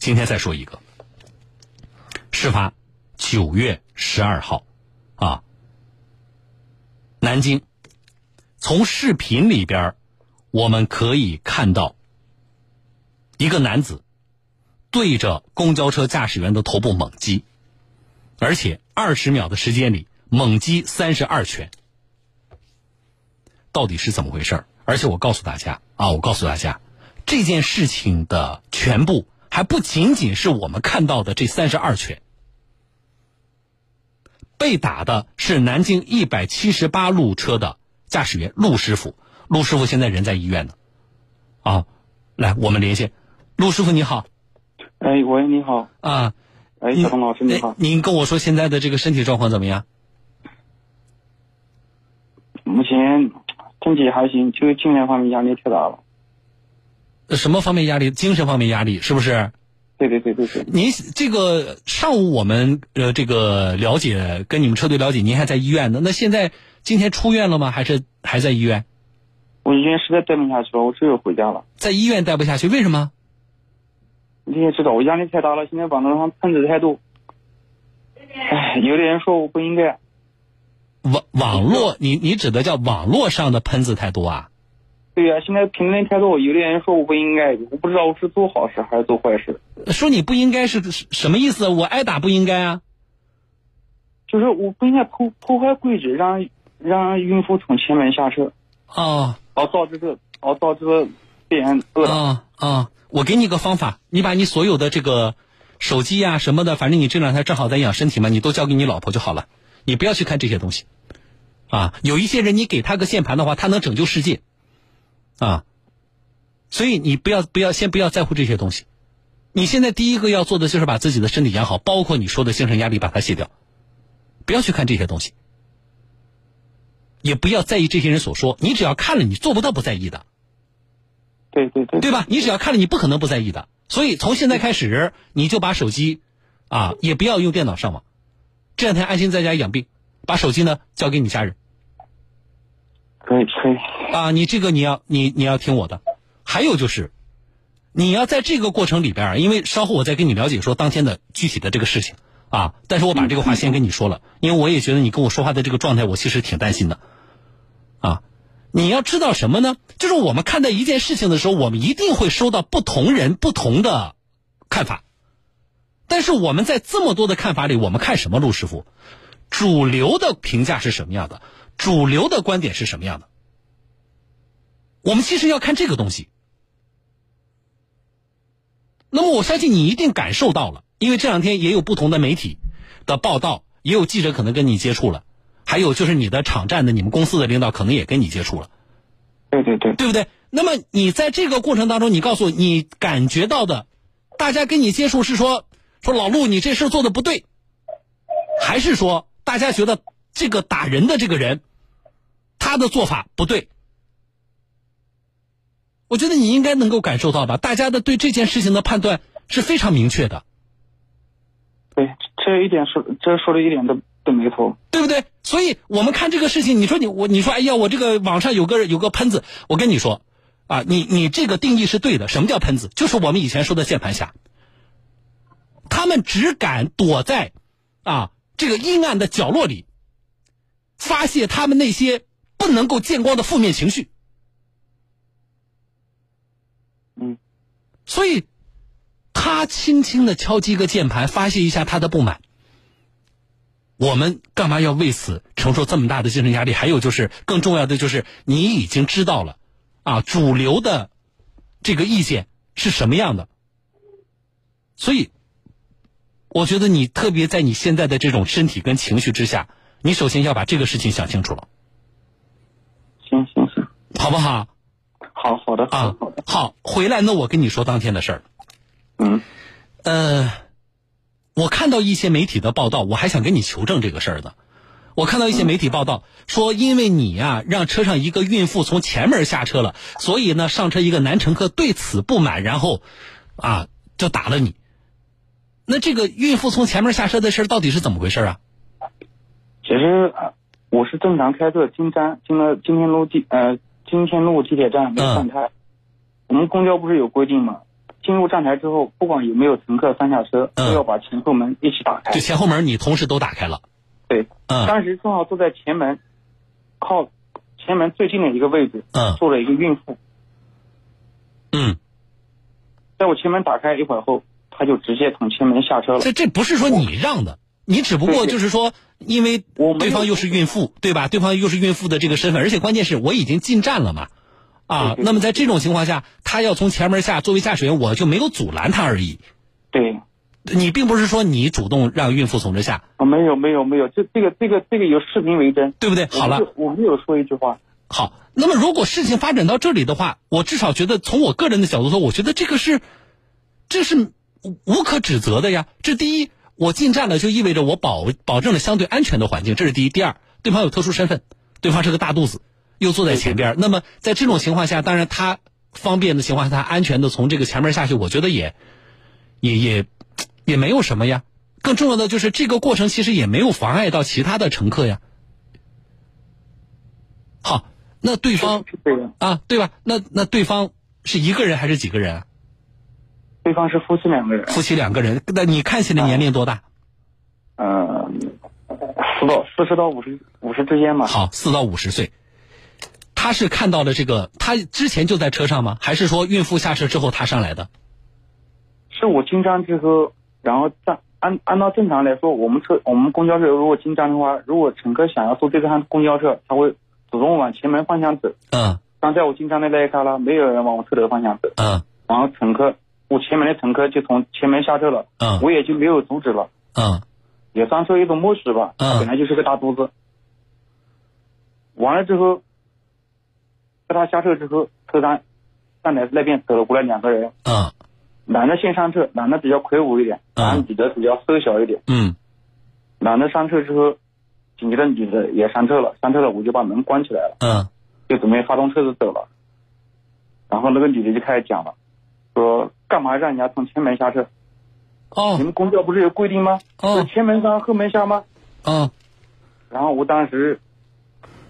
今天再说一个，事发九月十二号，啊，南京，从视频里边我们可以看到一个男子对着公交车驾驶员的头部猛击，而且二十秒的时间里猛击三十二拳，到底是怎么回事而且我告诉大家啊，我告诉大家，这件事情的全部。还不仅仅是我们看到的这三十二拳，被打的是南京一百七十八路车的驾驶员陆师傅。陆师傅现在人在医院呢，啊，来，我们连线，陆师傅你好。哎，喂，你好。啊，哎，小东老师你好。您跟我说现在的这个身体状况怎么样？目前身体还行，就精神方面压力太大了。什么方面压力？精神方面压力是不是？对对对对对。您这个上午我们呃这个了解跟你们车队了解，您还在医院呢。那现在今天出院了吗？还是还在医院？我医院实在待不下去了，我只有回家了。在医院待不下去，为什么？你也知道，我压力太大了。现在网络上喷子太多。哎，有的人说我不应该。网网络，你你指的叫网络上的喷子太多啊？对呀，现在评论太多，有的人说我不应该，我不知道我是做好事还是做坏事。说你不应该是什么意思？我挨打不应该啊？就是我不应该破破坏规矩，让让孕妇从前门下车。哦。哦，导致这，哦导致这别人饿。啊啊！我给你个方法，你把你所有的这个手机呀什么的，反正你这两天正好在养身体嘛，你都交给你老婆就好了。你不要去看这些东西。啊，有一些人你给他个键盘的话，他能拯救世界。啊，所以你不要不要先不要在乎这些东西，你现在第一个要做的就是把自己的身体养好，包括你说的精神压力把它卸掉，不要去看这些东西，也不要在意这些人所说，你只要看了，你做不到不在意的。对对对，对吧？你只要看了，你不可能不在意的。所以从现在开始，你就把手机，啊，也不要用电脑上网，这两天安心在家养病，把手机呢交给你家人。可以可以。啊，你这个你要你你要听我的，还有就是，你要在这个过程里边因为稍后我再跟你了解说当天的具体的这个事情啊，但是我把这个话先跟你说了，因为我也觉得你跟我说话的这个状态，我其实挺担心的，啊，你要知道什么呢？就是我们看待一件事情的时候，我们一定会收到不同人不同的看法，但是我们在这么多的看法里，我们看什么？陆师傅，主流的评价是什么样的？主流的观点是什么样的？我们其实要看这个东西，那么我相信你一定感受到了，因为这两天也有不同的媒体的报道，也有记者可能跟你接触了，还有就是你的场站的你们公司的领导可能也跟你接触了，对对对，对不对？那么你在这个过程当中，你告诉我你感觉到的，大家跟你接触是说说老陆你这事做的不对，还是说大家觉得这个打人的这个人他的做法不对？我觉得你应该能够感受到吧，大家的对这件事情的判断是非常明确的。对，这一点说，这说的一点都都没错，对不对？所以我们看这个事情，你说你我你说，哎呀，我这个网上有个有个喷子，我跟你说，啊，你你这个定义是对的。什么叫喷子？就是我们以前说的键盘侠。他们只敢躲在啊这个阴暗的角落里，发泄他们那些不能够见光的负面情绪。嗯所以，他轻轻的敲击个键盘，发泄一下他的不满。我们干嘛要为此承受这么大的精神压力？还有就是，更重要的就是，你已经知道了，啊，主流的这个意见是什么样的。所以，我觉得你特别在你现在的这种身体跟情绪之下，你首先要把这个事情想清楚了。行行行，好不好？好好的啊，好的好，回来那我跟你说当天的事儿。嗯，呃，我看到一些媒体的报道，我还想跟你求证这个事儿的。我看到一些媒体报道说，因为你呀让车上一个孕妇从前门下车了，所以呢上车一个男乘客对此不满，然后啊就打了你。那这个孕妇从前面下车的事儿到底是怎么回事啊？其实我是正常开车进站，进了今天路地呃。金天路地铁站没换胎，我们公交不是有规定吗？进入站台之后，不管有没有乘客上下车，嗯都要把前后门一起打开就。前后门你同时都打开了。对，嗯当时正好坐在前门，靠前门最近的一个位置，嗯坐了一个孕妇。嗯，在我前门打开一会儿后，他就直接从前门下车了。这这不是说你让的，你只不过就是说，因为我对方又是孕妇，对吧？对方又是孕妇的这个身份，而且关键是我已经进站了嘛。啊，那么在这种情况下，他要从前门下，作为驾驶员，我就没有阻拦他而已。对，你并不是说你主动让孕妇从这下，啊，没有没有没有，这这个这个这个有视频为证。对不对？好了，我没有，我没有说一句话。好，那么如果事情发展到这里的话，我至少觉得从我个人的角度说，我觉得这个是，这是无可指责的呀。这第一，我进站了就意味着我保保证了相对安全的环境，这是第一。第二，对方有特殊身份，对方是个大肚子，又坐在前边。那么在这种情况下，当然他方便的情况下，他安全的从这个前面下去，我觉得也也也也没有什么呀。更重要的就是这个过程其实也没有妨碍到其他的乘客呀。好，那对方啊，对吧？那那对方是一个人还是几个人啊？对方是夫妻两个人，夫妻两个人。那你看起来年龄多大？嗯，四到四十到五十五十之间吧。好，四到五十岁。他是看到了这个，他之前就在车上吗？还是说孕妇下车之后他上来的？是我进站之后，然后站按按照正常来说，我们车我们公交车如果进站的话，如果乘客想要坐这趟公交车，他会主动往前门方向走。嗯刚在我进站的那一刹那，没有人往我车头方向走，嗯然后乘客我前面的乘客就从前面下车了，嗯我也就没有阻止了，嗯也算是一种默许吧。嗯本来就是个大肚子。完了之后，在他下车之后，车站站台那边走了过来两个人，嗯男的先上车，男的比较魁梧一点，嗯然后女的比较瘦小一点。嗯男的上车之后，紧接着女的也上车了，上车了我就把门关起来了，嗯就准备发动车子走了。然后那个女的就开始讲了，说干嘛让人家从前门下车？哦你哦们公交不是有规定吗？哦是前门上后门下吗？哦然后我当时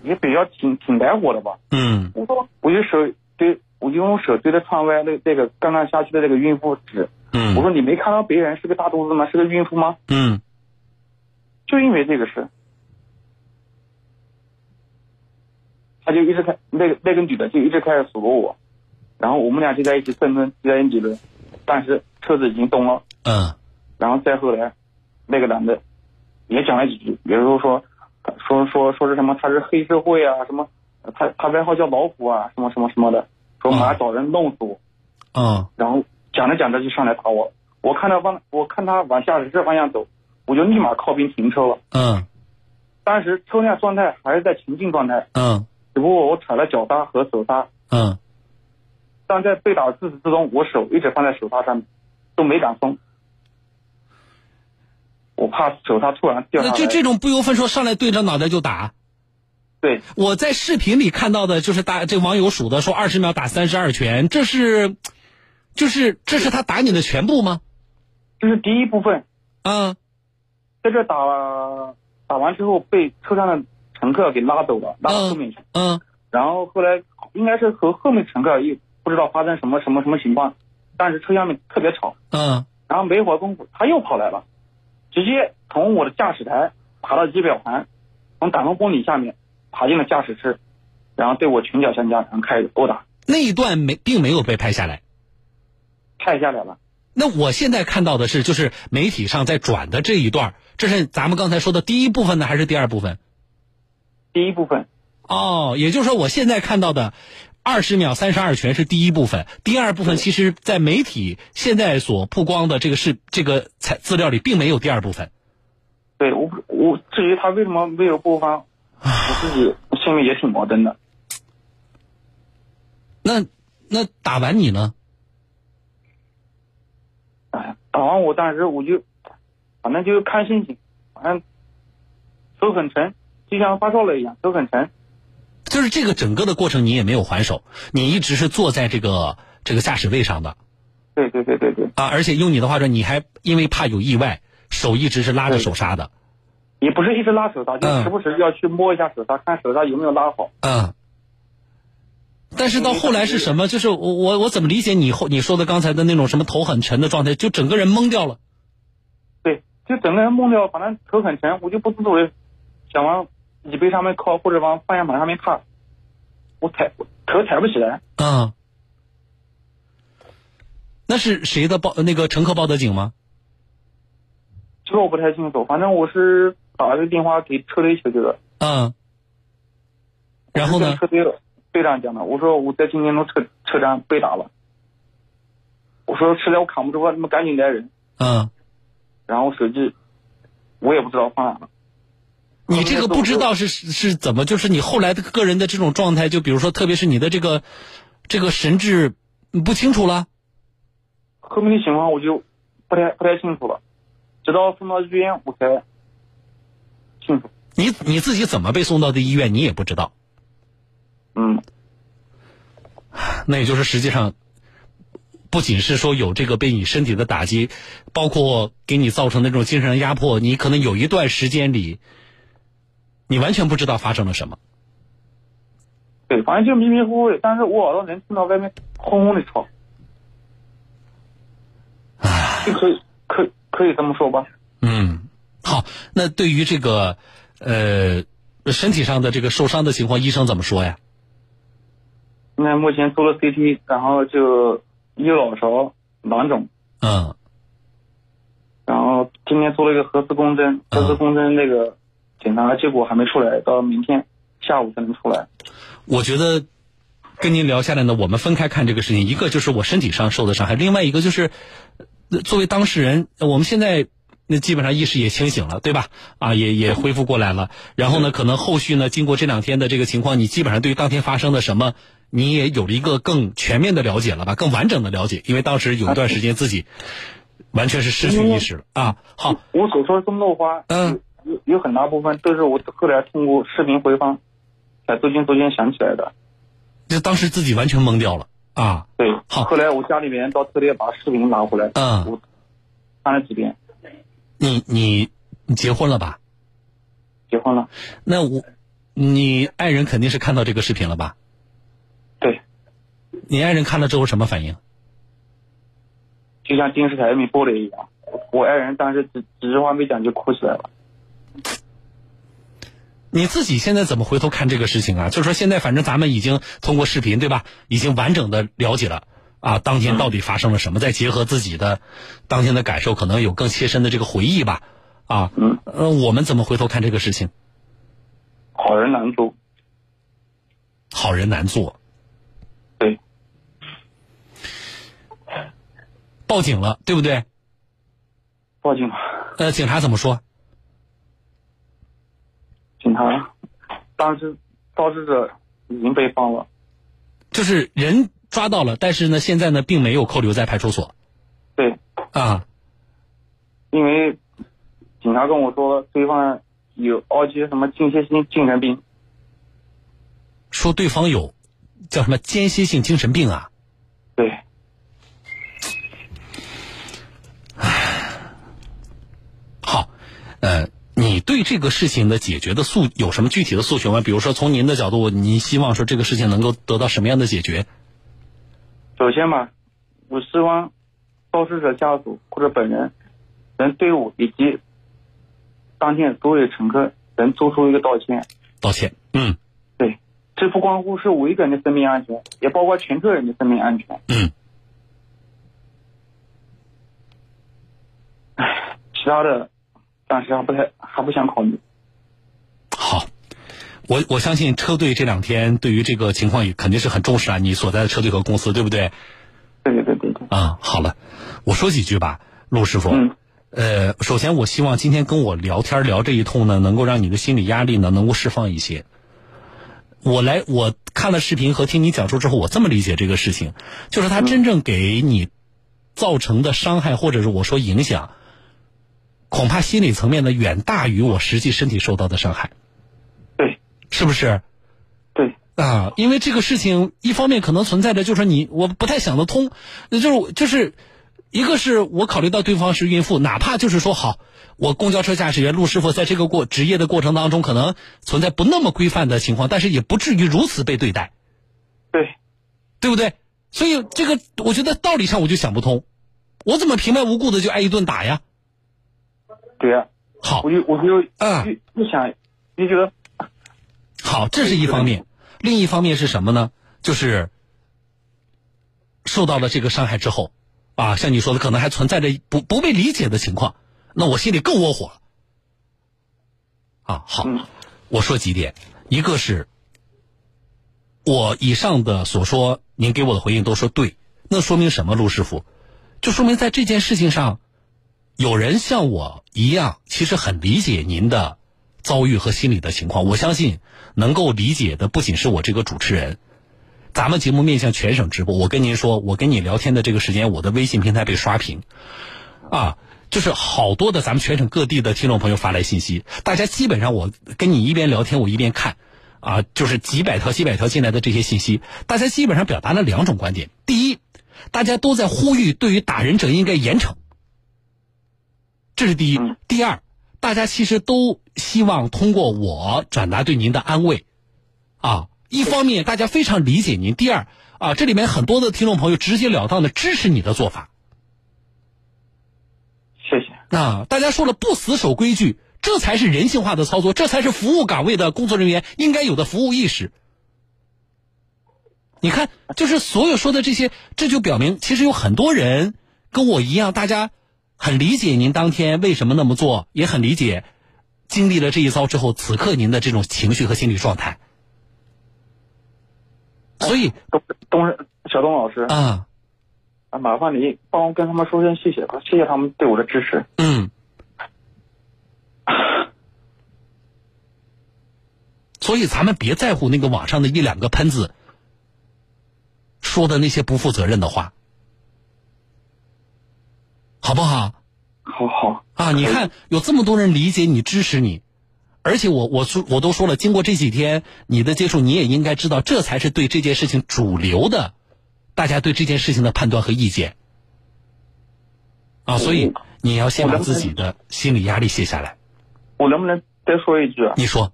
也比较挺挺恼火的吧，嗯我说我就手对我就用手对着窗外那那个刚刚下去的那个孕妇指，嗯我说你没看到别人是个大肚子吗？是个孕妇吗？嗯就因为这个事，他就一直开那个那个女的就一直开始数落我，然后我们俩就在一起争论，就在一起论，但是车子已经动了，嗯。然后再后来，那个男的也讲了几句，比如说说说说说是什么他是黑社会啊，什么他他外号叫老虎啊，什么什么什么的，说马上找人弄死我，嗯。然后讲着讲着就上来打我，我看他往我看他往驾驶室方向走，我就立马靠边停车了。嗯。当时车辆状态还是在前进状态，嗯。只不过我踩了脚刹和手刹，嗯但在被打自始至终，我手一直放在手刹上面，都没敢松。我怕手刹突然掉下来。那就这种不由分说上来对着脑袋就打。对，我在视频里看到的就是大这网友数的说二十秒打三十二拳，这是，就是这是他打你的全部吗？这是第一部分，嗯在这打打完之后被车上的乘客给拉走了，拉到后面去。嗯然后后来应该是和后面乘客也不知道发生什么什么什么情况，但是车厢里面特别吵。嗯然后没一会儿功夫他又跑来了，直接从我的驾驶台爬到仪表盘，从挡风玻璃下面爬进了驾驶室，然后对我拳脚相加，然后开始殴打，那一段没并没有被拍下来。拍下来了。那我现在看到的是，就是媒体上在转的这一段，这是咱们刚才说的第一部分呢，还是第二部分？第一部分，哦，也就是说，我现在看到的二十秒三十二拳是第一部分，第二部分其实，在媒体现在所曝光的这个是这个材资料里，并没有第二部分。对我我至于他为什么没有播放，我自己心里也挺矛盾的。那那打完你呢？哎，打完我当时我就，反正就是看心情，反正手很沉，就像发烧了一样，手很沉。就是这个整个的过程，你也没有还手，你一直是坐在这个这个驾驶位上的对对对对对，啊，而且用你的话说，你还因为怕有意外，手一直是拉着手刹的。也不是一直拉手刹，就嗯时不时要去摸一下手刹，看手刹有没有拉好。嗯，但是到后来是什么？就是我我我怎么理解你后你说的刚才的那种什么头很沉的状态，就整个人懵掉了。对，就整个人懵掉，反正头很沉，我就不自主的想往椅背上面靠，或者往方向盘上面靠，我抬头抬不起来。嗯。那是谁的报？那个乘客报的警吗？这个我不太清楚，反正我是打了个电话给车队求救的。嗯。然后呢？车队队长讲的，我说我在今天的车车站被打了。我说实在我扛不住了，你们赶紧来人。嗯。然后手机我也不知道放哪了。你这个不知道是是怎么？就是你后来的个人的这种状态，就比如说，特别是你的这个这个神志不清楚了。后面的情况我就不太不太清楚了，直到送到医院我才清楚。你你自己怎么被送到的医院？你也不知道。嗯，那也就是实际上，不仅是说有这个被你身体的打击，包括给你造成那种精神压迫，你可能有一段时间里，你完全不知道发生了什么。对，反正就迷迷糊糊的，但是我耳朵能听到外面轰轰的吵。就可以，可可以这么说吧。嗯，好，那对于这个呃身体上的这个受伤的情况，医生怎么说呀？那目前做了 CT，然后就右脑勺囊肿。嗯。然后今天做了一个核磁共振，核磁共振那个检查结果还没出来，到明天下午才能出来。我觉得跟您聊下来呢，我们分开看这个事情，一个就是我身体上受的伤害，另外一个就是作为当事人，我们现在那基本上意识也清醒了，对吧？啊，也也恢复过来了。然后呢，可能后续呢，经过这两天的这个情况，你基本上对于当天发生的什么。你也有了一个更全面的了解了吧？更完整的了解，因为当时有一段时间自己完全是失去意识了啊。好，我所说的这么多话，嗯，有有很大部分都是我后来通过视频回放才逐渐逐渐想起来的。就当时自己完全懵掉了啊。对，好。后来我家里面到特地把视频拿回来，嗯，我看了几遍。你你你结婚了吧？结婚了。那我，你爱人肯定是看到这个视频了吧？对你爱人看了之后什么反应？就像电视台里面播的一样，我爱人当时几几句话没讲就哭起来了。你自己现在怎么回头看这个事情啊？就是说现在反正咱们已经通过视频对吧，已经完整的了解了啊，当天到底发生了什么？再结合自己的当天的感受，可能有更切身的这个回忆吧。啊，嗯，呃，我们怎么回头看这个事情？好人难做，好人难做。对报警了，对不对？报警了。呃，警察怎么说？警察，当时肇事者已经被放了。就是人抓到了，但是呢，现在呢，并没有扣留在派出所。对。啊。因为警察跟我说，对方有二级什么间歇性精神病。说对方有叫什么间歇性精神病啊？对。呃，你对这个事情的解决的诉有什么具体的诉求吗？比如说，从您的角度，您希望说这个事情能够得到什么样的解决？首先吧，我希望肇事者家属或者本人能对我以及当天所有乘客能做出一个道歉。道歉，嗯，对，这不关乎是我一个人的生命安全，也包括全车人的生命安全。嗯。唉，其他的。但是还不太还不想考虑。好，我我相信车队这两天对于这个情况也肯定是很重视啊。你所在的车队和公司，对不对？对对对对对。啊，好了，我说几句吧，陆师傅。嗯。呃，首先我希望今天跟我聊天聊这一通呢，能够让你的心理压力呢能够释放一些。我来，我看了视频和听你讲述之后，我这么理解这个事情，就是他真正给你造成的伤害，或者是我说影响。恐怕心理层面呢远大于我实际身体受到的伤害，对，是不是？对啊，因为这个事情一方面可能存在着，就是你我不太想得通，就是就是一个是我考虑到对方是孕妇，哪怕就是说好，我公交车驾驶员陆师傅在这个过职业的过程当中，可能存在不那么规范的情况，但是也不至于如此被对待。对对不对？所以这个我觉得道理上我就想不通，我怎么平白无故的就挨一顿打呀？对呀、好我，就我就啊就就想你觉得 好，这是一方面，另一方面是什么呢？就是受到了这个伤害之后，啊，像你说的，可能还存在着不不被理解的情况，那我心里更窝火了。啊，好，嗯我说几点，一个是我以上的所说，您给我的回应都说对，那说明什么？陆师傅，就说明在这件事情上，有人像我一样，其实很理解您的遭遇和心理的情况。我相信能够理解的不仅是我这个主持人，咱们节目面向全省直播。我跟您说，我跟你聊天的这个时间，我的微信平台被刷屏，啊，就是好多的咱们全省各地的听众朋友发来信息，大家基本上我跟你一边聊天，我一边看。啊，就是几百条、几百条进来的这些信息，大家基本上表达了两种观点。第一，大家都在呼吁对于打人者应该严惩，这是第一。嗯第二，大家其实都希望通过我转达对您的安慰，啊，一方面大家非常理解您，第二啊，这里面很多的听众朋友直截了当的支持你的做法。谢谢。啊，大家说了不死守规矩，这才是人性化的操作，这才是服务岗位的工作人员应该有的服务意识。你看，就是所有说的这些，这就表明其实有很多人跟我一样，大家很理解您当天为什么那么做，也很理解经历了这一遭之后，此刻您的这种情绪和心理状态。所以东东小东老师啊，啊，麻烦你帮我跟他们说声谢谢吧，谢谢他们对我的支持。嗯，所以咱们别在乎那个网上的一两个喷子说的那些不负责任的话，好不好？好好啊，你看有这么多人理解你、支持你，而且我我说我都说了，经过这几天你的接触，你也应该知道，这才是对这件事情主流的，大家对这件事情的判断和意见。啊，所以你要先把自己的心理压力卸下来。我能不能再说一句啊？你说，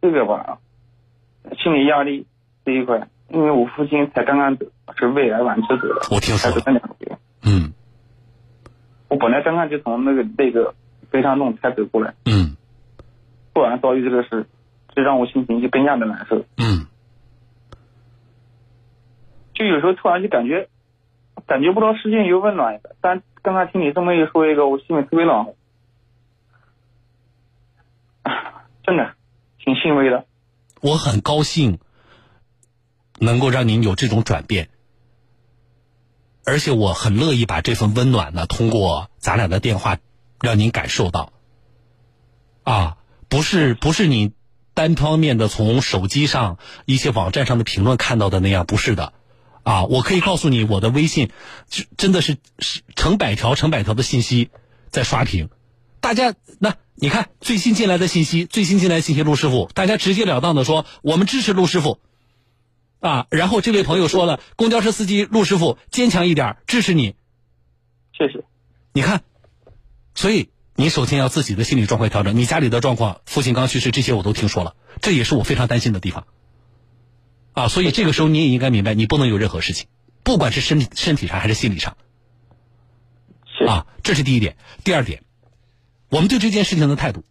这个吧，心理压力这一块，因为我父亲才刚刚得，是胃癌晚期得的，我听说了才得两个月。嗯我本来刚刚就从那个那个悲伤洞才走过来，嗯突然遭遇这个事，这让我心情就更加的难受。嗯，就有时候突然就感觉，感觉不到世界有温暖。但刚才听你这么一说一个，我心里特别暖和，啊 真的挺欣慰的。我很高兴能够让您有这种转变，而且我很乐意把这份温暖呢，通过咱俩的电话让您感受到。啊，不是不是你单方面的从手机上一些网站上的评论看到的那样，不是的。啊，我可以告诉你，我的微信真的是是成百条成百条的信息在刷屏，大家那你看最新进来的信息，最新进来的信息，陆师傅，大家直截了当的说我们支持陆师傅，啊，然后这位朋友说了，公交车司机陆师傅坚强一点，支持你，谢谢。你看，所以你首先要自己的心理状况调整，你家里的状况，父亲刚去世，这些我都听说了，这也是我非常担心的地方。啊，所以这个时候你也应该明白，你不能有任何事情，不管是身体身体上还是心理上。啊，这是第一点。第二点，我们对这件事情的态度，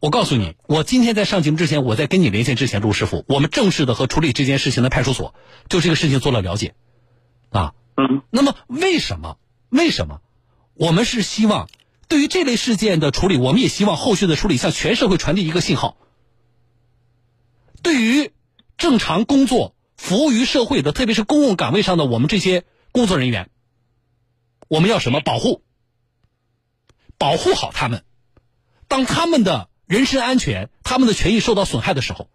我告诉你，我今天在上节目之前，我在跟你连线之前，陆师傅，我们正式的和处理这件事情的派出所就这个事情做了了解，啊，嗯，那么为什么？为什么？我们是希望对于这类事件的处理，我们也希望后续的处理向全社会传递一个信号。对于正常工作、服务于社会的，特别是公共岗位上的我们这些工作人员，我们要什么保护？保护好他们。当他们的人身安全、他们的权益受到损害的时候，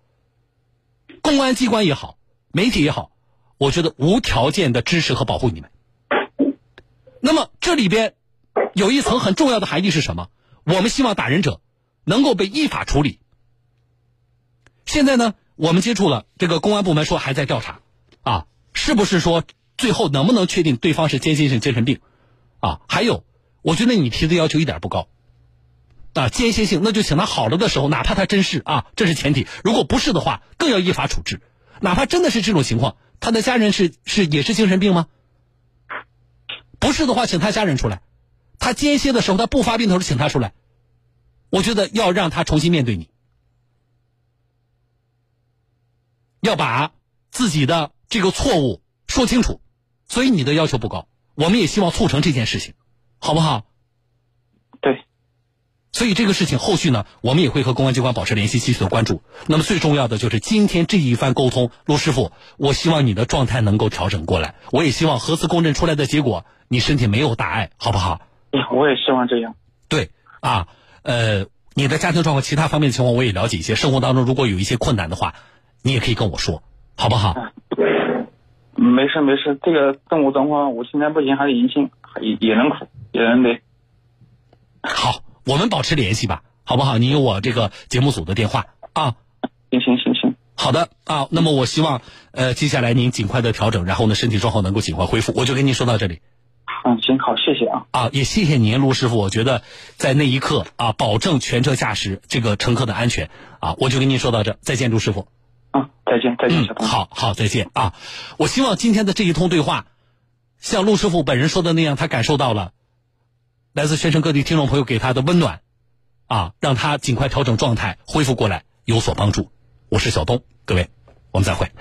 公安机关也好，媒体也好，我觉得无条件的支持和保护你们。那么这里边有一层很重要的含义是什么？我们希望打人者能够被依法处理。现在呢，我们接触了这个公安部门说还在调查，啊，是不是说最后能不能确定对方是间歇性精神病？啊，还有，我觉得你提的要求一点不高。啊，间歇性那就请他好了的时候，哪怕他真是啊，这是前提。如果不是的话，更要依法处置。哪怕真的是这种情况，他的家人是是也是精神病吗？不是的话，请他家人出来。他间歇的时候，他不发病的时候，请他出来。我觉得要让他重新面对你，要把自己的这个错误说清楚。所以你的要求不高，我们也希望促成这件事情，好不好？对。所以这个事情后续呢，我们也会和公安机关保持联系，继续的关注。那么最重要的就是今天这一番沟通，陆师傅，我希望你的状态能够调整过来。我也希望核磁共振出来的结果，你身体没有大碍，好不好？我也希望这样。对啊，呃，你的家庭状况、其他方面的情况我也了解一些。生活当中如果有一些困难的话，你也可以跟我说，好不好？没事没事，这个生活状况我现在不行，还是阴性，也也能苦，也能累。好。我们保持联系吧，好不好？你有我这个节目组的电话啊。行行行行，好的啊。那么我希望，呃，接下来您尽快的调整，然后呢，身体状况能够尽快恢复。我就跟您说到这里。嗯，行，好，谢谢啊。啊，也谢谢您，陆师傅。我觉得在那一刻啊，保证全车驾驶这个乘客的安全啊，我就跟您说到这。再见，陆师傅。啊，再见，再见。好好，再见啊。我希望今天的这一通对话，像陆师傅本人说的那样，他感受到了。来自全省各地听众朋友给他的温暖，啊，让他尽快调整状态，恢复过来，有所帮助。我是小东，各位，我们再会。